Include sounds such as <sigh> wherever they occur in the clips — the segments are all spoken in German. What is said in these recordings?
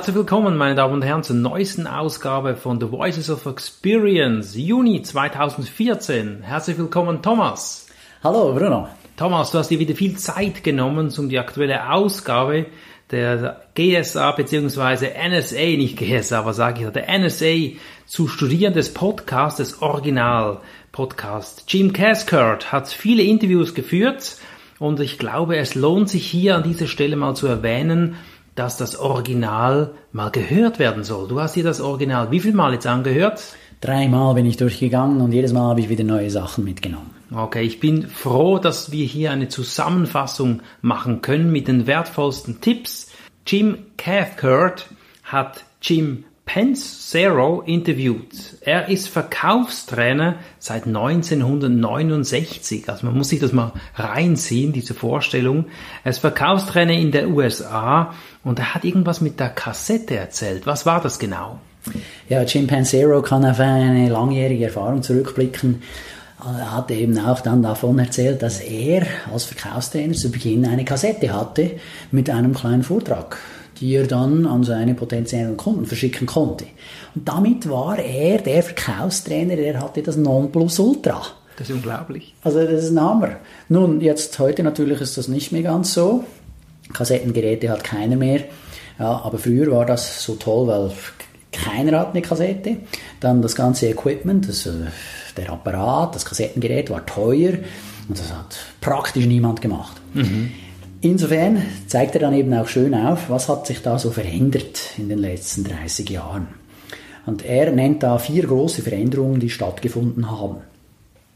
Herzlich willkommen, meine Damen und Herren, zur neuesten Ausgabe von The Voices of Experience, Juni 2014. Herzlich willkommen, Thomas. Hallo, Bruno. Thomas, du hast dir wieder viel Zeit genommen, um die aktuelle Ausgabe der GSA bzw. NSA, nicht GSA, was sage ich, der NSA zu studieren des Podcasts, des Original-Podcasts. Jim Caskert hat viele Interviews geführt und ich glaube, es lohnt sich hier an dieser Stelle mal zu erwähnen, dass das Original mal gehört werden soll. Du hast dir das Original wie viel Mal jetzt angehört? Dreimal bin ich durchgegangen und jedes Mal habe ich wieder neue Sachen mitgenommen. Okay, ich bin froh, dass wir hier eine Zusammenfassung machen können mit den wertvollsten Tipps. Jim Cathcart hat Jim Pensero interviewt. Er ist Verkaufstrainer seit 1969. Also man muss sich das mal reinziehen, diese Vorstellung. Er ist Verkaufstrainer in der USA und er hat irgendwas mit der Kassette erzählt. Was war das genau? Ja, Jim Pensero kann auf eine langjährige Erfahrung zurückblicken er hat eben auch dann davon erzählt, dass er als Verkaufstrainer zu Beginn eine Kassette hatte mit einem kleinen Vortrag, die er dann an seine potenziellen Kunden verschicken konnte. Und damit war er der Verkaufstrainer, der hatte das Nonplusultra. Das ist unglaublich. Also das ist ein Hammer. Nun, jetzt heute natürlich ist das nicht mehr ganz so. Kassettengeräte hat keiner mehr. Ja, aber früher war das so toll, weil keiner hat eine Kassette. Dann das ganze Equipment, das äh, der Apparat, das Kassettengerät war teuer und das hat praktisch niemand gemacht. Mhm. Insofern zeigt er dann eben auch schön auf, was hat sich da so verändert in den letzten 30 Jahren. Und er nennt da vier große Veränderungen, die stattgefunden haben.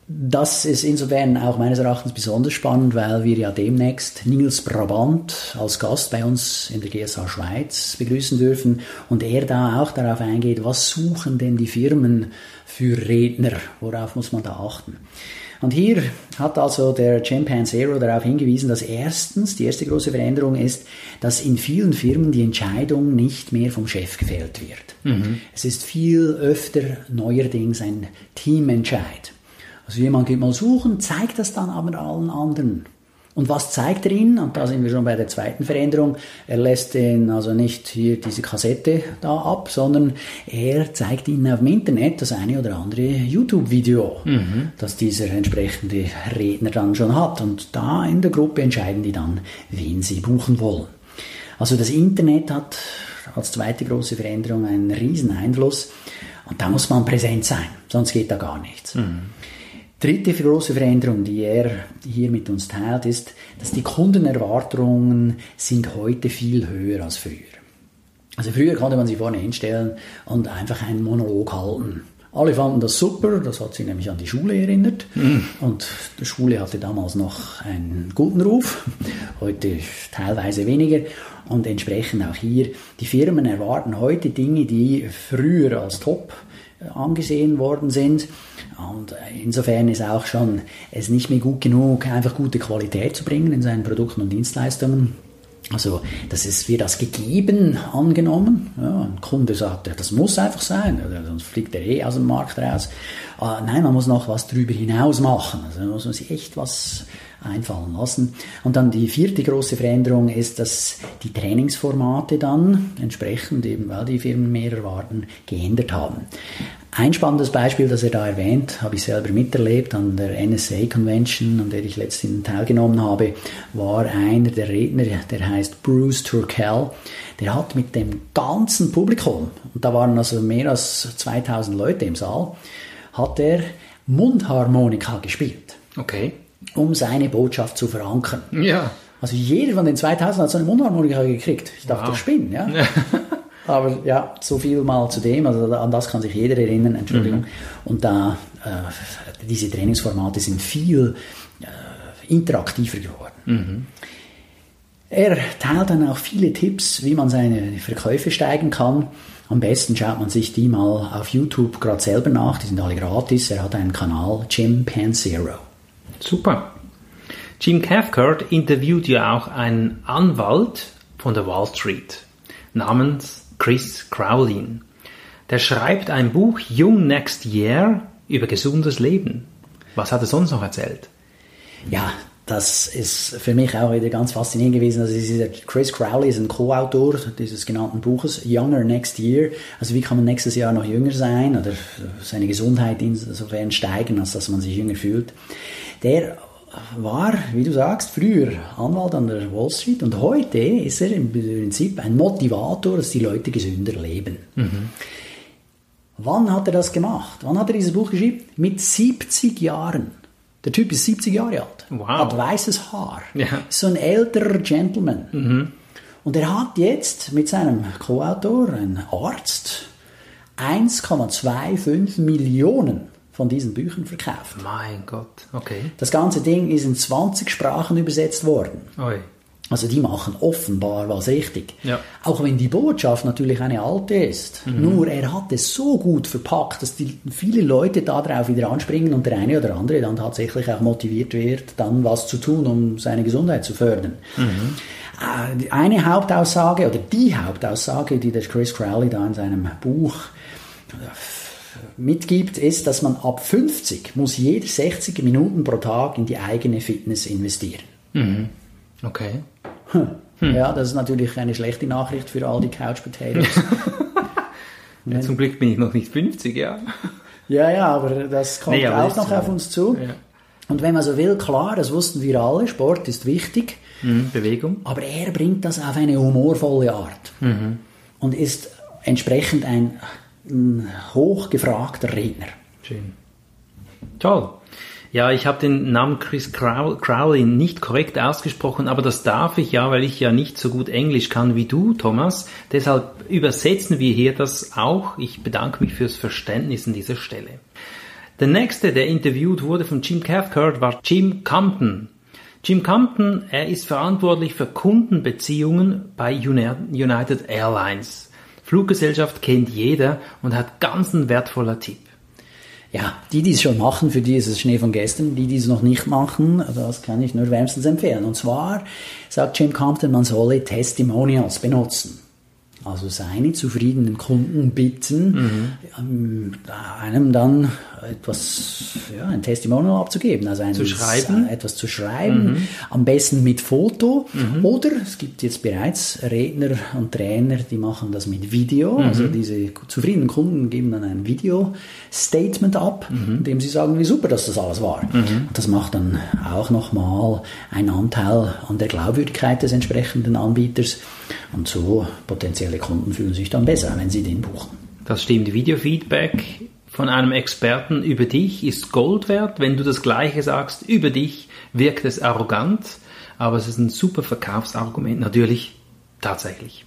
Das ist insofern auch meines Erachtens besonders spannend, weil wir ja demnächst Nils Brabant als Gast bei uns in der GSA Schweiz begrüßen dürfen und er da auch darauf eingeht, was suchen denn die Firmen für Redner, worauf muss man da achten. Und hier hat also der Chimpanzero darauf hingewiesen, dass erstens, die erste große Veränderung ist, dass in vielen Firmen die Entscheidung nicht mehr vom Chef gefällt wird. Mhm. Es ist viel öfter neuerdings ein Teamentscheid. Also jemand geht mal suchen, zeigt das dann aber allen anderen. Und was zeigt er ihnen? Und da sind wir schon bei der zweiten Veränderung. Er lässt den also nicht hier diese Kassette da ab, sondern er zeigt ihnen auf dem Internet das eine oder andere YouTube-Video, mhm. das dieser entsprechende Redner dann schon hat. Und da in der Gruppe entscheiden die dann, wen sie buchen wollen. Also das Internet hat als zweite große Veränderung einen riesen Einfluss. Und da muss man präsent sein, sonst geht da gar nichts. Mhm. Dritte große Veränderung, die er hier mit uns teilt, ist, dass die Kundenerwartungen sind heute viel höher als früher. Also früher konnte man sich vorne hinstellen und einfach einen Monolog halten. Alle fanden das super, das hat sie nämlich an die Schule erinnert. Mhm. Und die Schule hatte damals noch einen guten Ruf, heute teilweise weniger. Und entsprechend auch hier, die Firmen erwarten heute Dinge, die früher als top angesehen worden sind. Und insofern ist auch schon es nicht mehr gut genug, einfach gute Qualität zu bringen in seinen Produkten und Dienstleistungen. Also, das ist wie das gegeben angenommen. Ja, ein Kunde sagt, das muss einfach sein, sonst fliegt er eh aus dem Markt raus. Aber nein, man muss noch was drüber hinaus machen. Also, da muss man sich echt was einfallen lassen. Und dann die vierte große Veränderung ist, dass die Trainingsformate dann entsprechend eben, weil die Firmen mehr erwarten, geändert haben. Ein spannendes Beispiel, das er da erwähnt, habe ich selber miterlebt an der NSA Convention, an der ich letztens teilgenommen habe, war einer der Redner, der heißt Bruce Turkell. Der hat mit dem ganzen Publikum, und da waren also mehr als 2000 Leute im Saal, hat er Mundharmonika gespielt. Okay. Um seine Botschaft zu verankern. Ja. Also jeder von den 2000 hat so eine Mundharmonika gekriegt. Ich dachte, wow. ich spinne, ja. Aber ja, so viel mal zu dem, also an das kann sich jeder erinnern, Entschuldigung. Mhm. Und da, äh, diese Trainingsformate sind viel äh, interaktiver geworden. Mhm. Er teilt dann auch viele Tipps, wie man seine Verkäufe steigen kann. Am besten schaut man sich die mal auf YouTube gerade selber nach, die sind alle gratis. Er hat einen Kanal, Jim Pansero. Super. Jim Cathcart interviewt ja auch einen Anwalt von der Wall Street namens Chris Crowlin. Der schreibt ein Buch Young Next Year über gesundes Leben. Was hat er sonst noch erzählt? Ja, das ist für mich auch wieder ganz faszinierend gewesen. Also dieser Chris Crowley ist ein Co-Autor dieses genannten Buches Younger Next Year. Also wie kann man nächstes Jahr noch jünger sein oder seine Gesundheit insofern steigen, als dass man sich jünger fühlt. Der war, wie du sagst, früher Anwalt an der Wall Street und heute ist er im Prinzip ein Motivator, dass die Leute gesünder leben. Mhm. Wann hat er das gemacht? Wann hat er dieses Buch geschrieben? Mit 70 Jahren. Der Typ ist 70 Jahre alt, wow. hat weißes Haar, ja. so ein älterer Gentleman. Mhm. Und er hat jetzt mit seinem Co-Autor, ein Arzt, 1,25 Millionen von diesen Büchern verkauft. Mein Gott, okay. Das ganze Ding ist in 20 Sprachen übersetzt worden. Oi. Also die machen offenbar was richtig. Ja. Auch wenn die Botschaft natürlich eine alte ist. Mhm. Nur er hat es so gut verpackt, dass die, viele Leute darauf wieder anspringen und der eine oder andere dann tatsächlich auch motiviert wird, dann was zu tun, um seine Gesundheit zu fördern. Mhm. Äh, eine Hauptaussage oder die Hauptaussage, die der Chris Crowley da in seinem Buch äh, mitgibt, ist, dass man ab 50 muss jeder 60 Minuten pro Tag in die eigene Fitness investieren. Mhm. Okay. Hm. Ja, das ist natürlich eine schlechte Nachricht für all die Couch Potatoes. <laughs> ja, zum Glück bin ich noch nicht 50, ja. Ja, ja, aber das kommt nee, aber auch noch auf uns zu. Ja. Und wenn man so will, klar, das wussten wir alle, Sport ist wichtig. Mhm, Bewegung. Aber er bringt das auf eine humorvolle Art. Mhm. Und ist entsprechend ein, ein hochgefragter Redner. Schön. Toll. Ja, ich habe den Namen Chris Crowley nicht korrekt ausgesprochen, aber das darf ich ja, weil ich ja nicht so gut Englisch kann wie du, Thomas. Deshalb übersetzen wir hier das auch. Ich bedanke mich fürs Verständnis an dieser Stelle. Der nächste, der interviewt wurde von Jim Cathcart, war Jim Compton. Jim Compton, er ist verantwortlich für Kundenbeziehungen bei United Airlines. Fluggesellschaft kennt jeder und hat ganz ein wertvoller Tipp ja, die, die es schon machen, für die ist es Schnee von gestern. Die, die es noch nicht machen, das kann ich nur wärmstens empfehlen. Und zwar sagt Jim Compton, man solle Testimonials benutzen also seine zufriedenen Kunden bitten, mhm. Ähm, einem dann etwas, ja, ein Testimonial abzugeben, also ein, zu schreiben. etwas zu schreiben, mhm. am besten mit Foto mhm. oder es gibt jetzt bereits Redner und Trainer, die machen das mit Video, mhm. also diese zufriedenen Kunden geben dann ein Video-Statement ab, mhm. in dem sie sagen, wie super dass das alles war. Mhm. Das macht dann auch nochmal einen Anteil an der Glaubwürdigkeit des entsprechenden Anbieters und so potenzielle Kunden fühlen sich dann besser, wenn sie den buchen. Das stimmt. Videofeedback von einem Experten über dich ist Gold wert. Wenn du das Gleiche sagst über dich, wirkt es arrogant, aber es ist ein super Verkaufsargument, natürlich tatsächlich.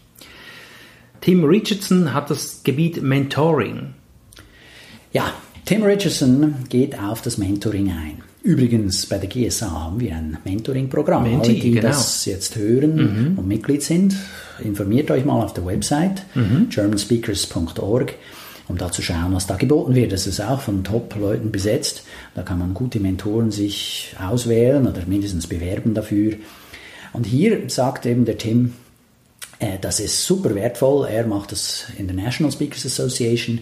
Tim Richardson hat das Gebiet Mentoring. Ja, Tim Richardson geht auf das Mentoring ein. Übrigens, bei der GSA haben wir ein Mentoring-Programm. Alle, die genau. das jetzt hören mhm. und Mitglied sind, informiert euch mal auf der Website mhm. germanspeakers.org, um da zu schauen, was da geboten wird. Das ist auch von Top-Leuten besetzt. Da kann man gute Mentoren sich auswählen oder mindestens bewerben dafür. Und hier sagt eben der Tim, äh, das ist super wertvoll. Er macht das in der National Speakers Association,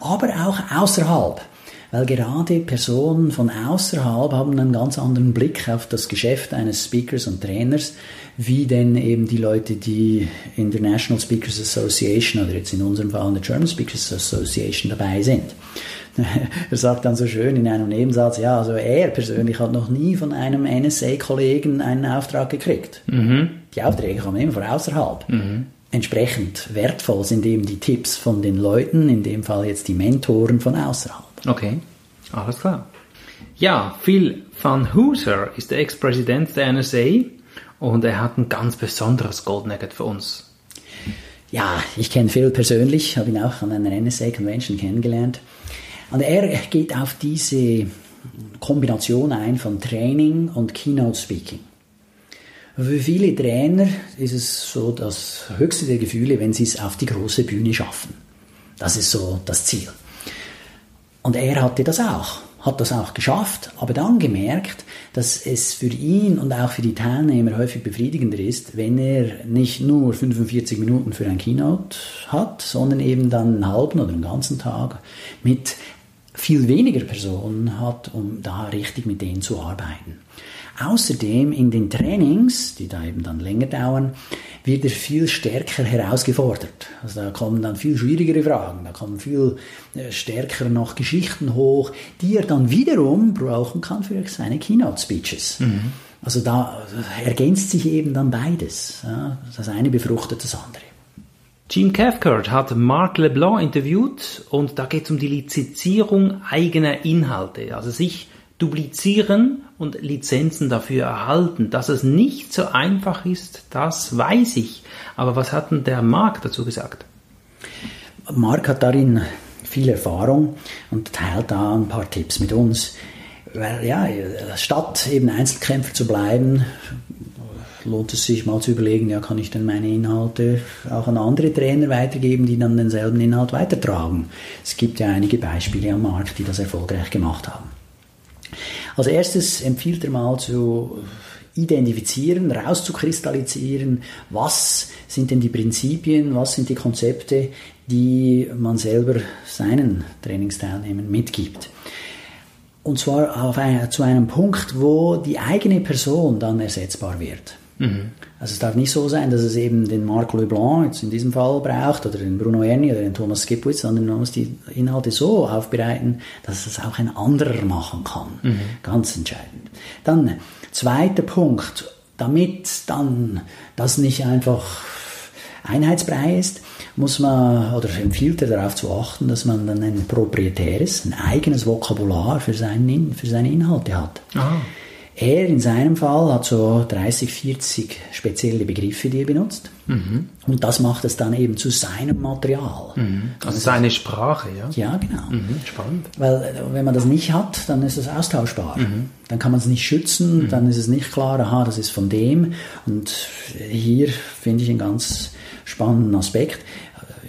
aber auch außerhalb weil gerade Personen von außerhalb haben einen ganz anderen Blick auf das Geschäft eines Speakers und Trainers, wie denn eben die Leute, die in der National Speakers Association oder jetzt in unserem Fall in der German Speakers Association dabei sind. <laughs> Er sagt dann so schön in einem Nebensatz, ja, also er persönlich hat noch nie von einem NSA-Kollegen einen Auftrag gekriegt. Mhm. Die Aufträge kommen immer von außerhalb. Mhm. Entsprechend wertvoll sind eben die Tipps von den Leuten, in dem Fall jetzt die Mentoren von außerhalb. Okay, alles klar. Ja, Phil van Hooser ist der Ex-Präsident der NSA und er hat ein ganz besonderes Gold Nugget für uns. Ja, ich kenne Phil persönlich, habe ihn auch an einer NSA-Convention kennengelernt. Und er geht auf diese Kombination ein von Training und Keynote Speaking. Für viele Trainer ist es so das höchste der Gefühle, wenn sie es auf die große Bühne schaffen. Das ist so das Ziel. Und er hatte das auch, hat das auch geschafft, aber dann gemerkt, dass es für ihn und auch für die Teilnehmer häufig befriedigender ist, wenn er nicht nur 45 Minuten für ein Keynote hat, sondern eben dann einen halben oder einen ganzen Tag mit viel weniger Personen hat, um da richtig mit denen zu arbeiten. Außerdem in den Trainings, die da eben dann länger dauern, wird er viel stärker herausgefordert. Also da kommen dann viel schwierigere Fragen, da kommen viel äh, stärker noch Geschichten hoch, die er dann wiederum brauchen kann für seine Keynote-Speeches. Mhm. Also da ergänzt sich eben dann beides. Das eine befruchtet das andere. Jim Cathcart hat Marc LeBlanc interviewt und da geht es um die Lizenzierung eigener Inhalte, also sich duplizieren und Lizenzen dafür erhalten. Dass es nicht so einfach ist, das weiß ich. Aber was hat denn der Marc dazu gesagt? Marc hat darin viel Erfahrung und teilt da ein paar Tipps mit uns. Weil ja, statt eben Einzelkämpfer zu bleiben, lohnt es sich mal zu überlegen, ja, kann ich denn meine Inhalte auch an andere Trainer weitergeben, die dann denselben Inhalt weitertragen? Es gibt ja einige Beispiele am Markt, die das erfolgreich gemacht haben. Als erstes empfiehlt er mal zu identifizieren, rauszukristallisieren, was sind denn die Prinzipien, was sind die Konzepte, die man selber seinen Trainingsteilnehmern mitgibt. Und zwar auf ein, zu einem Punkt, wo die eigene Person dann ersetzbar wird. Mhm. Also es darf nicht so sein, dass es eben den Marc Leblanc jetzt in diesem Fall braucht oder den Bruno Erni oder den Thomas Skipwitz, sondern man muss die Inhalte so aufbereiten, dass es auch ein anderer machen kann. Mhm. Ganz entscheidend. Dann zweiter Punkt, damit dann das nicht einfach Einheitsbrei ist, muss man oder empfiehlt er darauf zu achten, dass man dann ein proprietäres, ein eigenes Vokabular für, seinen, für seine Inhalte hat. Aha. Er in seinem Fall hat so 30, 40 spezielle Begriffe, die er benutzt. Mhm. Und das macht es dann eben zu seinem Material. Mhm. Also seine Sprache, ja? Ja, genau. Mhm. Spannend. Weil äh, wenn man das nicht hat, dann ist es austauschbar. Mhm. Dann kann man es nicht schützen, mhm. dann ist es nicht klar, aha, das ist von dem. Und hier finde ich einen ganz spannenden Aspekt.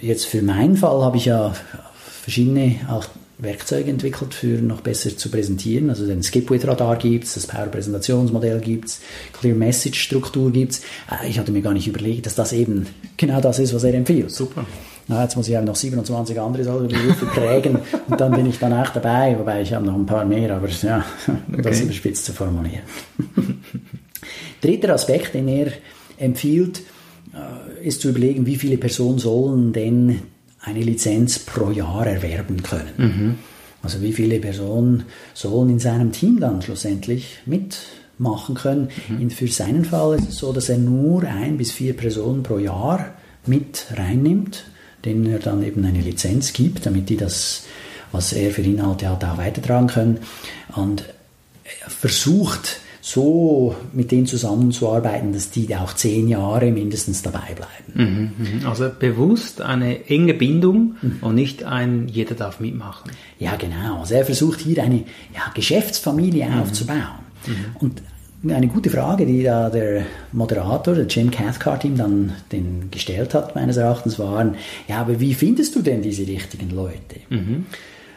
Jetzt für meinen Fall habe ich ja verschiedene auch Werkzeuge entwickelt, für noch besser zu präsentieren. Also den Skipwith-Radar gibt es, das Power-Präsentationsmodell gibt es, Clear-Message-Struktur gibt es. Äh, ich hatte mir gar nicht überlegt, dass das eben genau das ist, was er empfiehlt. Super. Na, jetzt muss ich auch noch 27 andere Berufe prägen <laughs> und dann bin ich dann auch dabei, wobei ich habe noch ein paar mehr, aber ja, um okay. das überspitzt zu formulieren. <laughs> Dritter Aspekt, den er empfiehlt, äh, ist zu überlegen, wie viele Personen sollen denn eine Lizenz pro Jahr erwerben können. Mhm. Also wie viele Personen sollen in seinem Team dann schlussendlich mitmachen können. Mhm. Für seinen Fall ist es so, dass er nur ein bis vier Personen pro Jahr mit reinnimmt, denen er dann eben eine Lizenz gibt, damit die das, was er für Inhalte hat, auch weitertragen können. Und versucht, so mit denen zusammenzuarbeiten, dass die auch zehn Jahre mindestens dabei bleiben. Mhm, mhm. Also bewusst eine enge Bindung mhm. und nicht ein jeder darf mitmachen. Ja, genau. Also er versucht hier eine ja, Geschäftsfamilie mhm. aufzubauen. Und eine gute Frage, die da der Moderator, der Jim Cathcart, ihm dann den gestellt hat, meines Erachtens, waren, ja, aber wie findest du denn diese richtigen Leute?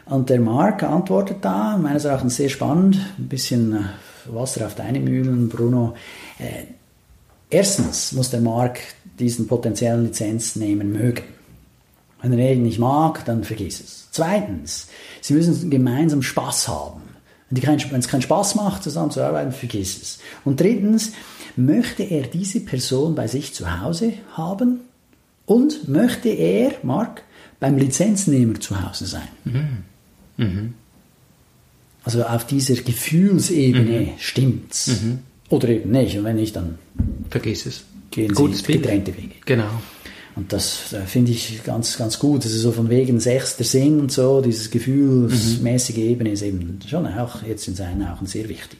Und der Mark antwortet da, meines Erachtens sehr spannend, ein bisschen äh, Wasser auf deine Mühlen, Bruno. Äh, erstens muss der Markt diesen potenziellen Lizenznehmer mögen. Wenn er ihn nicht mag, dann vergiss es. Zweitens, sie müssen gemeinsam Spaß haben. Wenn es keinen Spaß macht, zusammen zu arbeiten, vergiss es. Und drittens, möchte er diese Person bei sich zu Hause haben und möchte er, Mark, beim Lizenznehmer zu Hause sein. Mhm. Mhm. Also auf dieser Gefühlsebene mhm. stimmt's. Mhm. Oder eben nicht. Und wenn nicht, dann vergiss es. Gehen Gutes Sie getrennte Wege. Genau. Und das äh, finde ich ganz, ganz gut. Das ist so von wegen sechster Sinn und so, dieses gefühlsmäßige mhm. Ebene ist eben schon auch jetzt in seinen Augen sehr wichtig.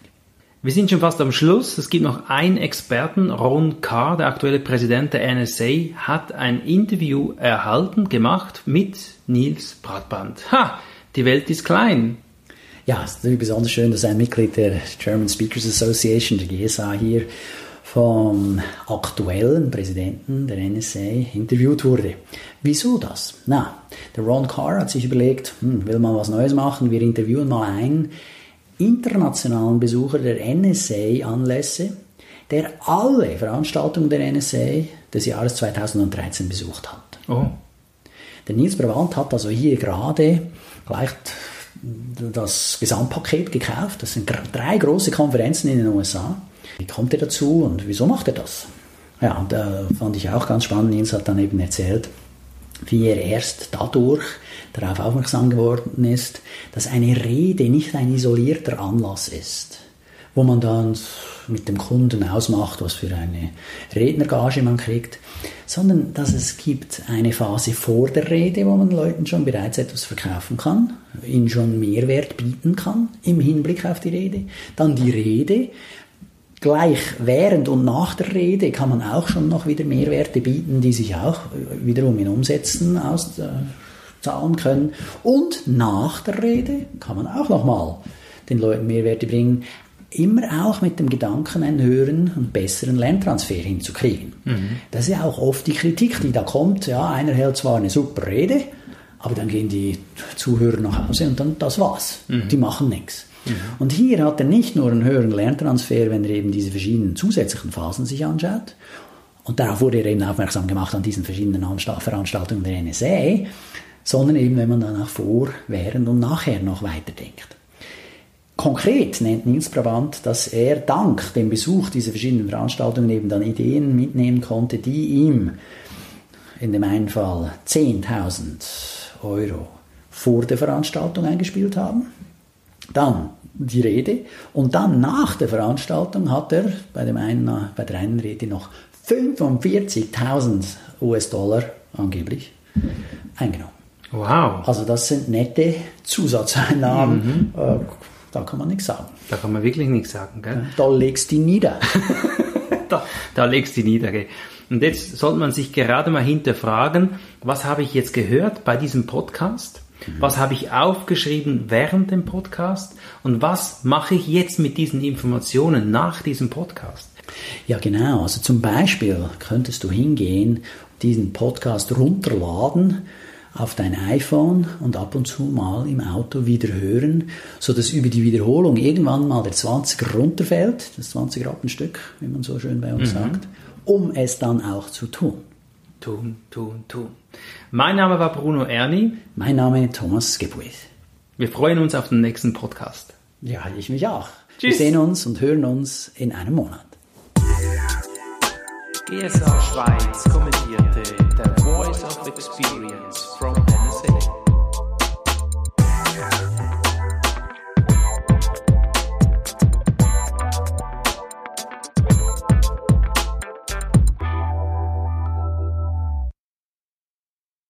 Wir sind schon fast am Schluss. Es gibt noch einen Experten, Ron Carr, der aktuelle Präsident der NSA, hat ein Interview erhalten, gemacht mit Nils Bratband. Ha! Die Welt ist klein. Ja, es ist natürlich besonders schön, dass ein Mitglied der German Speakers Association, der GSA hier, vom aktuellen Präsidenten der NSA interviewt wurde. Wieso das? Na, der Ron Carr hat sich überlegt, hm, will man was Neues machen, wir interviewen mal einen internationalen Besucher der NSA-Anlässe, der alle Veranstaltungen der NSA des Jahres 2013 besucht hat. Oh. Der Nils Brabant hat also hier gerade gleich das Gesamtpaket gekauft. Das sind drei große Konferenzen in den USA. Wie kommt er dazu und wieso macht er das? Ja, und da fand ich auch ganz spannend. Nils hat dann eben erzählt, wie er erst dadurch darauf aufmerksam geworden ist, dass eine Rede nicht ein isolierter Anlass ist, wo man dann mit dem Kunden ausmacht, was für eine Rednergage man kriegt, sondern dass es gibt eine Phase vor der Rede, wo man Leuten schon bereits etwas verkaufen kann, ihnen schon Mehrwert bieten kann im Hinblick auf die Rede, dann die Rede, gleich während und nach der Rede kann man auch schon noch wieder Mehrwerte bieten, die sich auch wiederum in Umsätzen auszahlen können. Und nach der Rede kann man auch nochmal den Leuten Mehrwerte bringen immer auch mit dem Gedanken, einen höheren und besseren Lerntransfer hinzukriegen. Mhm. Das ist ja auch oft die Kritik, die da kommt. Ja, einer hält zwar eine super Rede, aber dann gehen die Zuhörer nach Hause und dann das war's. Mhm. Die machen nichts. Mhm. Und hier hat er nicht nur einen höheren Lerntransfer, wenn er eben diese verschiedenen zusätzlichen Phasen sich anschaut. Und darauf wurde er eben aufmerksam gemacht an diesen verschiedenen Veranstaltungen der NSA, sondern eben, wenn man dann auch vor, während und nachher noch weiterdenkt. Konkret nennt Nils Brabant, dass er dank dem Besuch dieser verschiedenen Veranstaltungen eben dann Ideen mitnehmen konnte, die ihm in dem einen Fall 10.000 Euro vor der Veranstaltung eingespielt haben. Dann die Rede und dann nach der Veranstaltung hat er bei, dem einen, bei der einen Rede noch 45.000 US-Dollar angeblich eingenommen. Wow. Also das sind nette Zusatzeinnahmen. Mhm. Äh, da kann man nichts sagen. Da kann man wirklich nichts sagen. Gell? Da legst du nieder. <laughs> da, da legst du nieder. Gell? Und jetzt sollte man sich gerade mal hinterfragen, was habe ich jetzt gehört bei diesem Podcast? Mhm. Was habe ich aufgeschrieben während dem Podcast? Und was mache ich jetzt mit diesen Informationen nach diesem Podcast? Ja, genau. Also zum Beispiel könntest du hingehen, diesen Podcast runterladen auf dein iPhone und ab und zu mal im Auto wieder hören, so dass über die Wiederholung irgendwann mal der 20er runterfällt, das 20 Rappenstück, wie man so schön bei uns mhm. sagt, um es dann auch zu tun. Tun, tun, tun. Mein Name war Bruno Erni. Mein Name Thomas Gebuith. Wir freuen uns auf den nächsten Podcast. Ja, ich mich auch. Tschüss. Wir sehen uns und hören uns in einem Monat. GSA Schweiz kommentierte The Voice of Experience from.